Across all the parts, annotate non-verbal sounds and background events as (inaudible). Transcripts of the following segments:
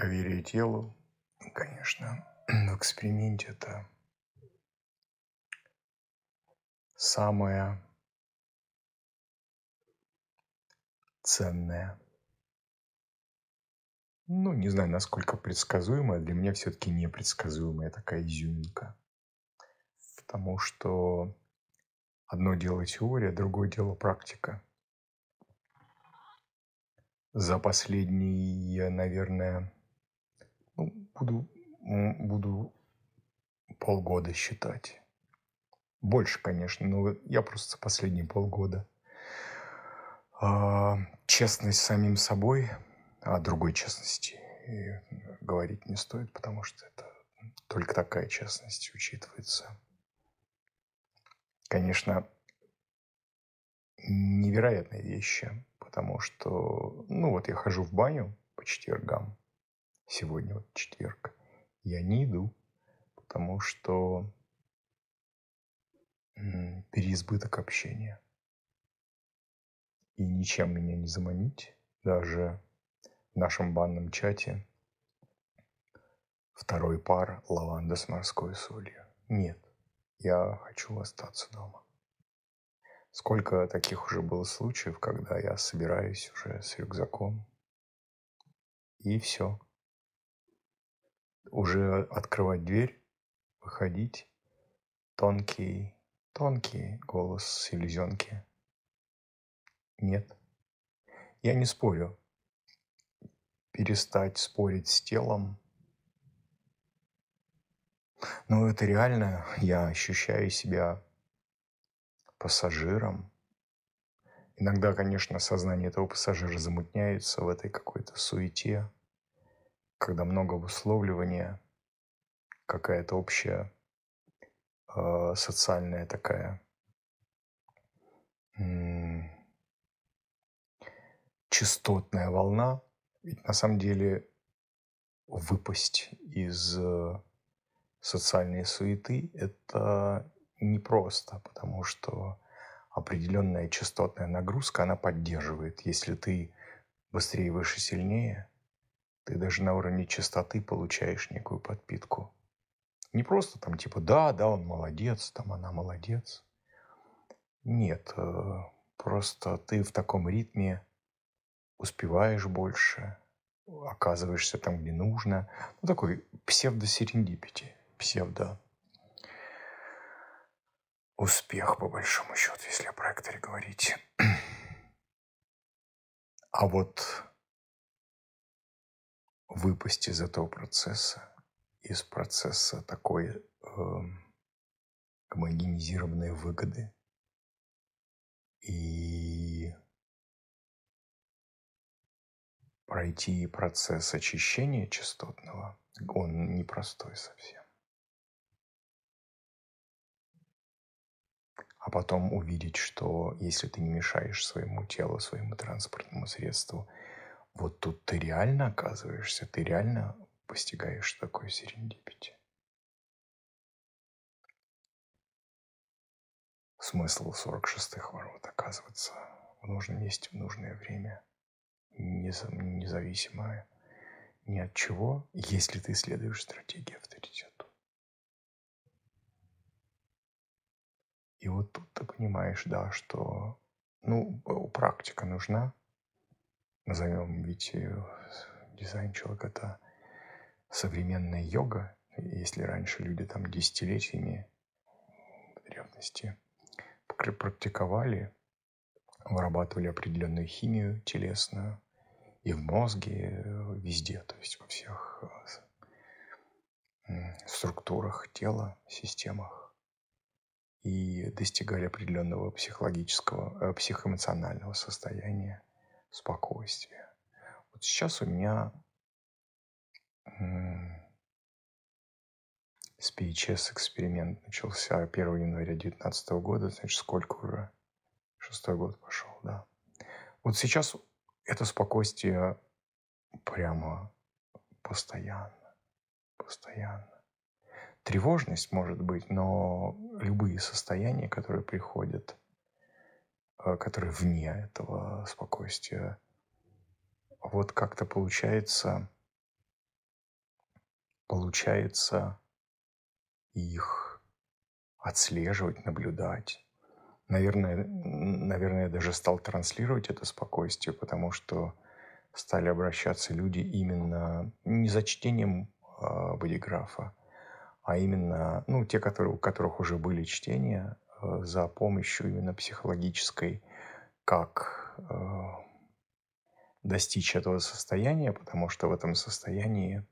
Доверие телу, конечно, (clears throat) в эксперименте это самое ценное. Ну, не знаю, насколько предсказуемая, для меня все-таки непредсказуемая такая изюминка. Потому что одно дело теория, другое дело практика. За последние, наверное, буду, буду полгода считать. Больше, конечно, но я просто за последние полгода. А, честность с самим собой, а другой честности говорить не стоит, потому что это только такая честность учитывается. Конечно, невероятные вещи, потому что, ну вот я хожу в баню по четвергам, сегодня вот четверг, я не иду, потому что переизбыток общения. И ничем меня не заманить, даже в нашем банном чате второй пар лаванда с морской солью. Нет, я хочу остаться дома. Сколько таких уже было случаев, когда я собираюсь уже с рюкзаком, и все. Уже открывать дверь, выходить, тонкий Тонкий голос селезенки. Нет. Я не спорю. Перестать спорить с телом. Но это реально. Я ощущаю себя пассажиром. Иногда, конечно, сознание этого пассажира замутняется в этой какой-то суете, когда много высловливания, какая-то общая э, социальная такая частотная волна, ведь на самом деле выпасть из э, социальной суеты – это непросто, потому что определенная частотная нагрузка, она поддерживает. Если ты быстрее, выше, сильнее, ты даже на уровне частоты получаешь некую подпитку. Не просто там типа да, да, он молодец, там она молодец. Нет, э, просто ты в таком ритме успеваешь больше, оказываешься там, где нужно. Ну, такой псевдо-серендипити, псевдо успех, по большому счету, если о проекторе говорить. (clears throat) А вот выпасть из этого процесса, из процесса такой э, гомогенизированной выгоды и пройти процесс очищения частотного, он непростой совсем. А потом увидеть, что если ты не мешаешь своему телу, своему транспортному средству, вот тут ты реально оказываешься, ты реально постигаешь, что такое серендипити. Смысл 46-х ворот оказываться в нужном месте в нужное время, независимо ни от чего, если ты следуешь стратегии авторитету. И вот тут ты понимаешь, да, что ну, практика нужна. Назовем ведь дизайн человека это современная йога, если раньше люди там десятилетиями древности практиковали, вырабатывали определенную химию телесную и в мозге, везде, то есть во всех э, структурах тела, системах и достигали определенного психологического, э, психоэмоционального состояния, спокойствия. Вот сейчас у меня с PHS эксперимент начался 1 января 2019 года, значит, сколько уже? Шестой год пошел, да. Вот сейчас это спокойствие прямо постоянно, постоянно. Тревожность может быть, но любые состояния, которые приходят, которые вне этого спокойствия, вот как-то получается получается их отслеживать, наблюдать. Наверное, наверное, я даже стал транслировать это спокойствие, потому что стали обращаться люди именно не за чтением э, бодиграфа, а именно, ну, те, которые, у которых уже были чтения, за помощью именно психологической, как э, достичь этого состояния, потому что в этом состоянии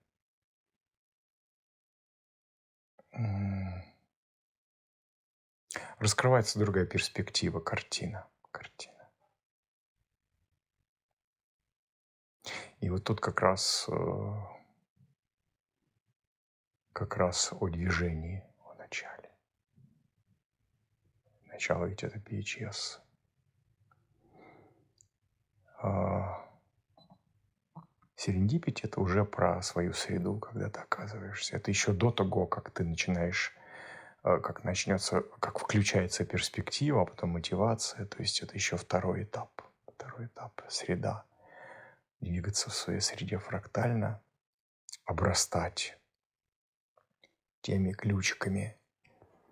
раскрывается другая перспектива, картина. картина. И вот тут как раз, э, как раз о движении, о начале. Ведь это PHS. Серендипити – это уже про свою среду, когда ты оказываешься. Это еще до того, как ты начинаешь, э, как начнется, как включается перспектива, а потом мотивация. То есть это еще второй этап. Второй этап – среда. Двигаться в своей среде фрактально, обрастать теми ключиками,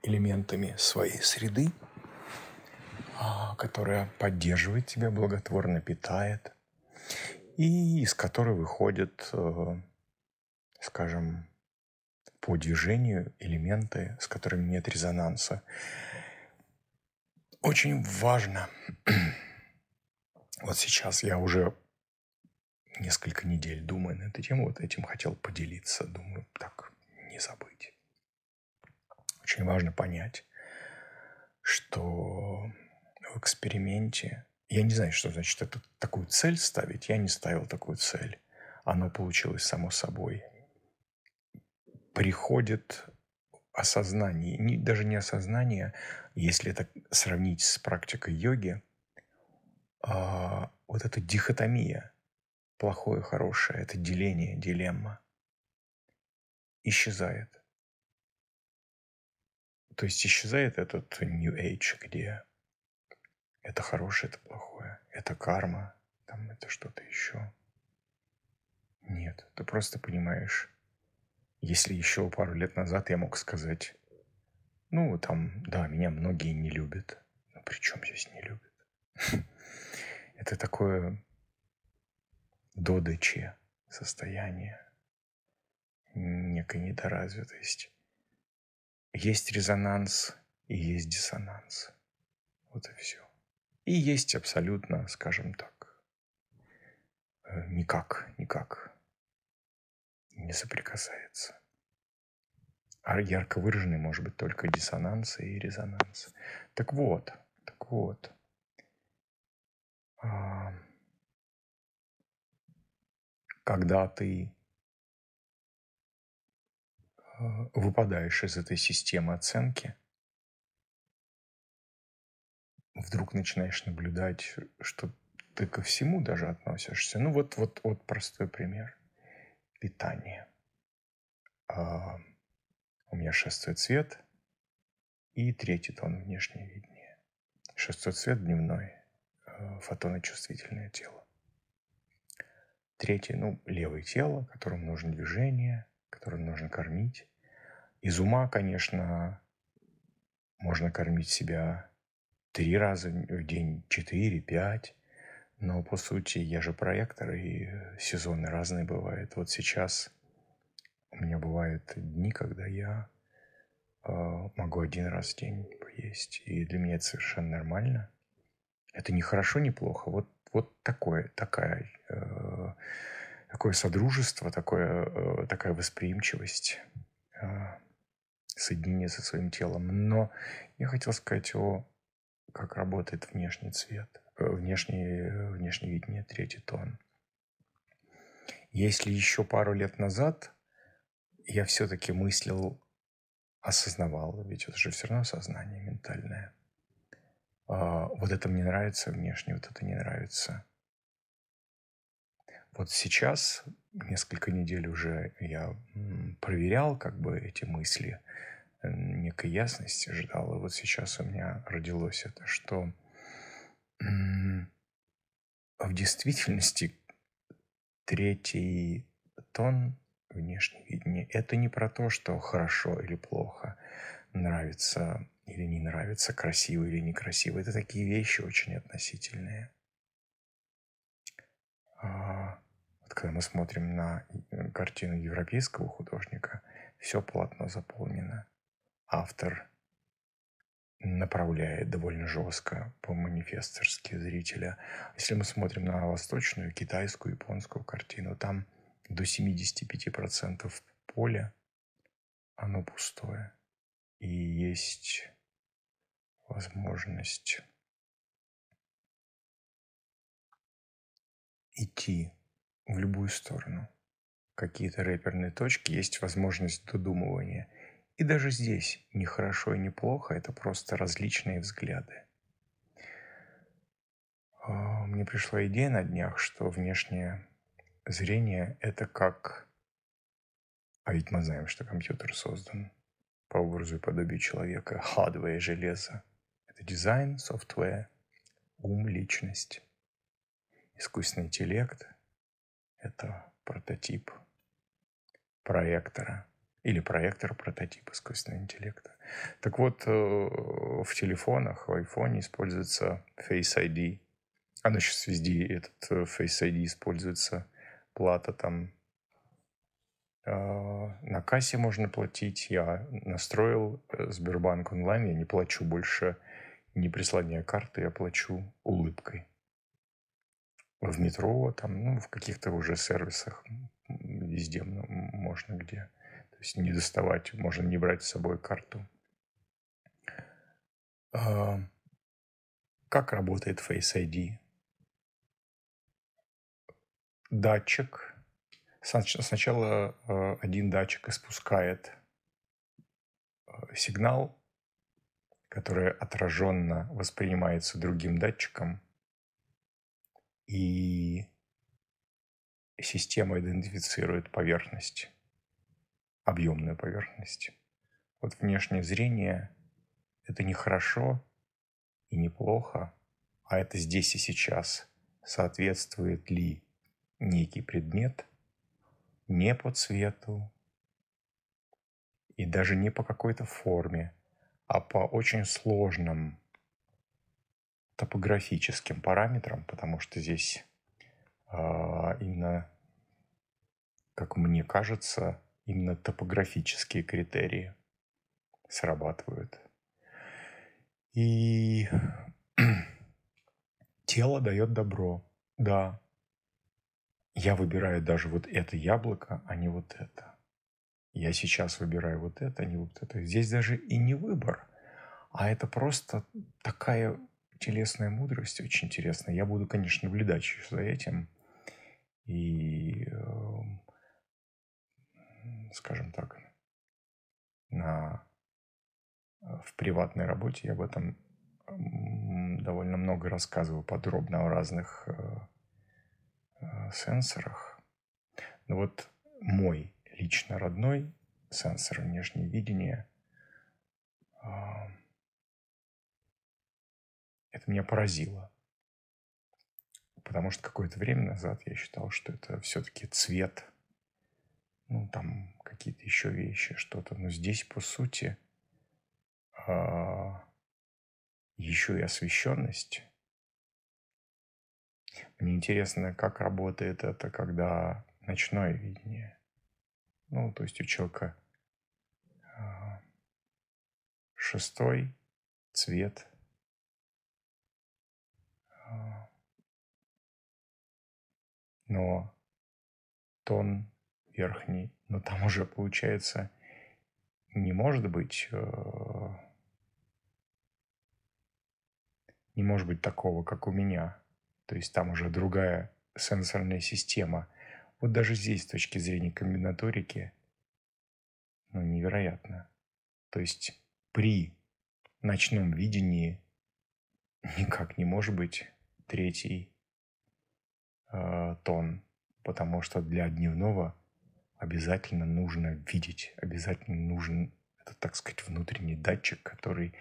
элементами своей среды, а, которая поддерживает тебя, благотворно питает, и из которой выходят, э, скажем, по движению элементы, с которыми нет резонанса. Очень важно. Вот сейчас я уже несколько недель думаю на эту тему, вот этим хотел поделиться. Думаю, так, не забыть. Очень важно понять, что в эксперименте я не знаю, что значит это, такую цель ставить. Я не ставил такую цель. Оно получилось само собой. Приходит осознание, не, даже не осознание, если это сравнить с практикой йоги, а, вот эта дихотомия, плохое, хорошее, это деление, дилемма, исчезает. То есть исчезает этот New Age, где это хорошее, это плохое, это карма, там это что-то еще. Нет, ты просто понимаешь, если еще пару лет назад я мог сказать, ну, там, да, меня многие не любят. Но при чем здесь не любят? (laughs) Это такое додыче состояние, некой недоразвитости. Есть резонанс и есть диссонанс. Вот и все. И есть абсолютно, скажем так, э, никак, никак не соприкасается. А ярко выраженный может быть только диссонанс и резонанс. Так вот, так вот. А, когда ты а, выпадаешь из этой системы оценки – вдруг начинаешь наблюдать, что ты ко всему даже относишься. Ну вот, вот, вот простой пример. Питание. А, у меня шестой цвет и третий тон внешнее видение. Шестой цвет дневной, а, фотоночувствительное тело. Третий, ну, левое тело, которому нужно движение, которым нужно кормить. Из ума, конечно, можно кормить себя три раза в день, четыре, пять. Но по сути я же проектор, и сезоны разные бывают. Вот сейчас у меня бывают дни, когда я э, могу один раз в день поесть. И для меня это совершенно нормально. Это не хорошо, не плохо. Вот, вот такое, такая, э, такое содружество, такое, э, такая восприимчивость, э, соединение со своим телом. Но я хотел сказать о как работает внешний цвет, э, внешний, внешний видение, третий тон. Если еще пару лет назад я все-таки мыслил, осознавал, ведь это же все равно сознание ментальное. А, вот это мне нравится внешне, вот это не нравится. Вот сейчас, несколько недель уже я проверял как бы эти мысли – некой ясности ждал. И вот сейчас у меня родилось это, что в действительности третий тон внешнее видение. Это не про то, что хорошо или плохо, нравится или не нравится, красиво или некрасиво. Это такие вещи очень относительные. А, вот когда мы смотрим на э, картину европейского художника, все полотно заполнено. Автор направляет довольно жестко по-манифесторски зрителя. Если мы смотрим на восточную, китайскую, японскую картину, там до 75% поля, оно пустое. И есть возможность идти в любую сторону. Какие-то рэперные точки, есть возможность додумывания. И даже здесь не хорошо и не плохо, это просто различные взгляды. А, мне пришла идея на днях, что внешнее зрение – это как... А ведь мы знаем, что компьютер создан по образу и подобию человека. Hardware, железо. Это дизайн, software, ум, личность. Искусственный интеллект – это прототип проектора или проектор прототип искусственного интеллекта. Так вот, э, в телефонах, в айфоне используется Face ID. Оно сейчас везде, этот э, Face ID используется. Плата там э, на кассе можно платить. Я настроил Сбербанк онлайн, я не плачу больше, не прислоняя карты, я плачу улыбкой в метро, там, ну, в каких-то уже сервисах, везде можно где. Есть не доставать, можно не брать с собой карту. А, как работает Face ID? Датчик. Сначала а, один датчик испускает а, сигнал, который отраженно воспринимается другим датчиком – и система идентифицирует поверхность, объемную поверхность. Вот внешнее зрение – это не хорошо и не плохо, а это здесь и сейчас. Соответствует ли некий предмет не по цвету и даже не по какой-то форме, а по очень сложным топографическим параметрам, потому что здесь а, именно, как мне кажется, именно топографические критерии срабатывают. И (clears throat) тело дает добро. Да, я выбираю даже вот это яблоко, а не вот это. Я сейчас выбираю вот это, а не вот это. Здесь даже и не выбор, а это просто такая телесная мудрость очень интересная. Я буду, конечно, наблюдать за этим. И, эм, скажем так, на, в приватной работе я об этом довольно много рассказываю подробно о разных э, э, сенсорах. Но вот мой лично родной сенсор внешнего видения а, – это меня поразило. Потому что какое-то время назад я считал, что это все-таки цвет, ну, там какие-то еще вещи, что-то. Но здесь, по сути, а, еще и освещенность. Мне интересно, как работает это, когда ночное видение. Ну, то есть у человека а, шестой цвет – но тон верхний, но там уже получается не может быть э, не может быть такого, как у меня. То есть там уже другая сенсорная система. Вот даже здесь, с точки зрения комбинаторики, ну, невероятно. То есть при ночном видении (laughs) никак не может быть третий э, тон, потому что для дневного обязательно нужно видеть, обязательно нужен, это, так сказать, внутренний датчик, который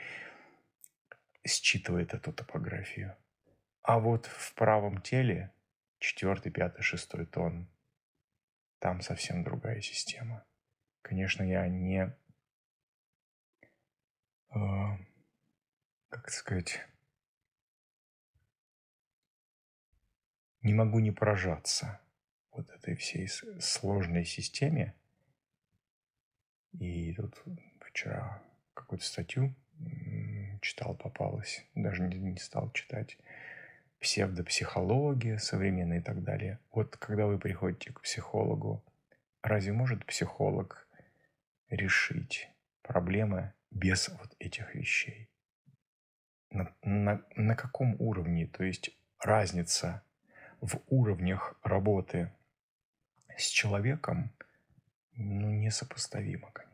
считывает эту топографию. А вот в правом теле четвертый, пятый, шестой тон там совсем другая система. Конечно, я не, э, как сказать, не могу не поражаться вот этой всей сложной системе. И тут вчера какую-то статью читал, попалась, даже не, не стал читать. Псевдопсихология современная и так далее. Вот когда вы приходите к психологу, разве может психолог решить проблемы без вот этих вещей? На, на, на каком уровне? То есть разница в уровнях работы с человеком ну, несопоставима, конечно.